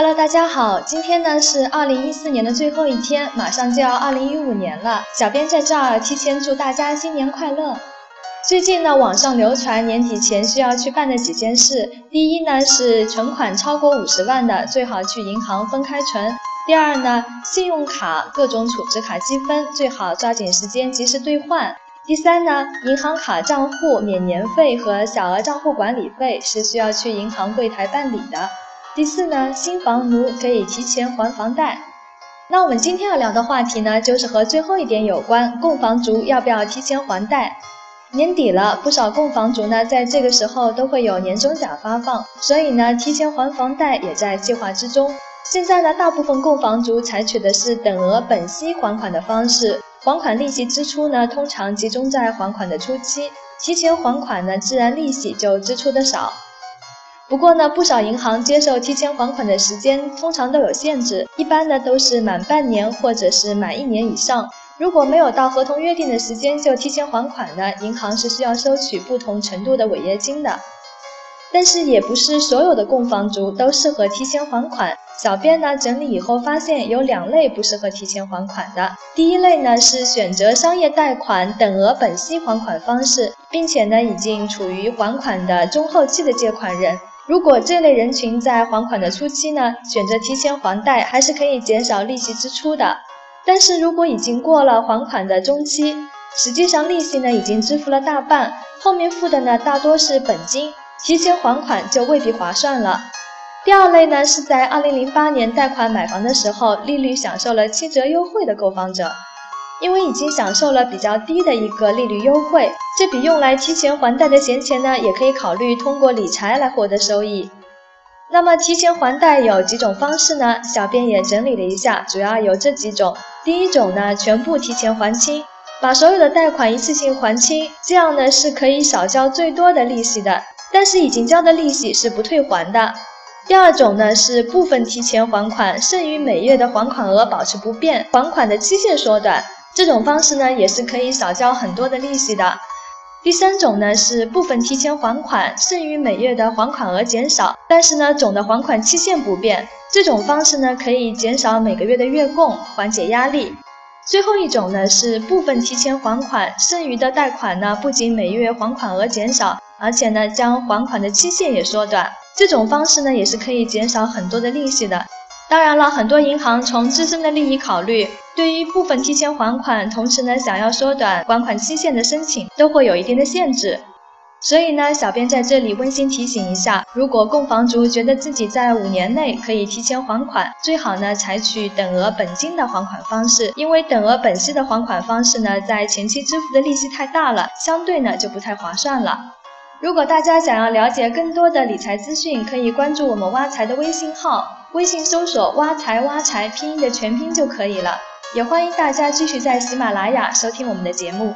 Hello，大家好，今天呢是二零一四年的最后一天，马上就要二零一五年了。小编在这儿提前祝大家新年快乐。最近呢，网上流传年底前需要去办的几件事，第一呢是存款超过五十万的，最好去银行分开存；第二呢，信用卡各种储值卡积分，最好抓紧时间及时兑换；第三呢，银行卡账户免年费和小额账户管理费是需要去银行柜台办理的。第四呢，新房奴可以提前还房贷。那我们今天要聊的话题呢，就是和最后一点有关，供房族要不要提前还贷？年底了，不少供房族呢，在这个时候都会有年终奖发放，所以呢，提前还房贷也在计划之中。现在呢，大部分供房族采取的是等额本息还款的方式，还款利息支出呢，通常集中在还款的初期，提前还款呢，自然利息就支出的少。不过呢，不少银行接受提前还款的时间通常都有限制，一般呢都是满半年或者是满一年以上。如果没有到合同约定的时间就提前还款呢，银行是需要收取不同程度的违约金的。但是也不是所有的供房族都适合提前还款。小编呢整理以后发现有两类不适合提前还款的。第一类呢是选择商业贷款等额本息还款方式，并且呢已经处于还款的中后期的借款人。如果这类人群在还款的初期呢，选择提前还贷，还是可以减少利息支出的。但是如果已经过了还款的中期，实际上利息呢已经支付了大半，后面付的呢大多是本金，提前还款就未必划算了。第二类呢是在二零零八年贷款买房的时候，利率享受了七折优惠的购房者。因为已经享受了比较低的一个利率优惠，这笔用来提前还贷的闲钱呢，也可以考虑通过理财来获得收益。那么提前还贷有几种方式呢？小编也整理了一下，主要有这几种。第一种呢，全部提前还清，把所有的贷款一次性还清，这样呢是可以少交最多的利息的，但是已经交的利息是不退还的。第二种呢是部分提前还款，剩余每月的还款额保持不变，还款的期限缩短。这种方式呢，也是可以少交很多的利息的。第三种呢是部分提前还款，剩余每月的还款额减少，但是呢总的还款期限不变。这种方式呢可以减少每个月的月供，缓解压力。最后一种呢是部分提前还款，剩余的贷款呢不仅每月还款额减少，而且呢将还款的期限也缩短。这种方式呢也是可以减少很多的利息的。当然了，很多银行从自身的利益考虑，对于部分提前还款，同时呢想要缩短还款期限的申请，都会有一定的限制。所以呢，小编在这里温馨提醒一下，如果供房族觉得自己在五年内可以提前还款，最好呢采取等额本金的还款方式，因为等额本息的还款方式呢，在前期支付的利息太大了，相对呢就不太划算了。如果大家想要了解更多的理财资讯，可以关注我们挖财的微信号。微信搜索“挖财挖财”拼音的全拼就可以了，也欢迎大家继续在喜马拉雅收听我们的节目。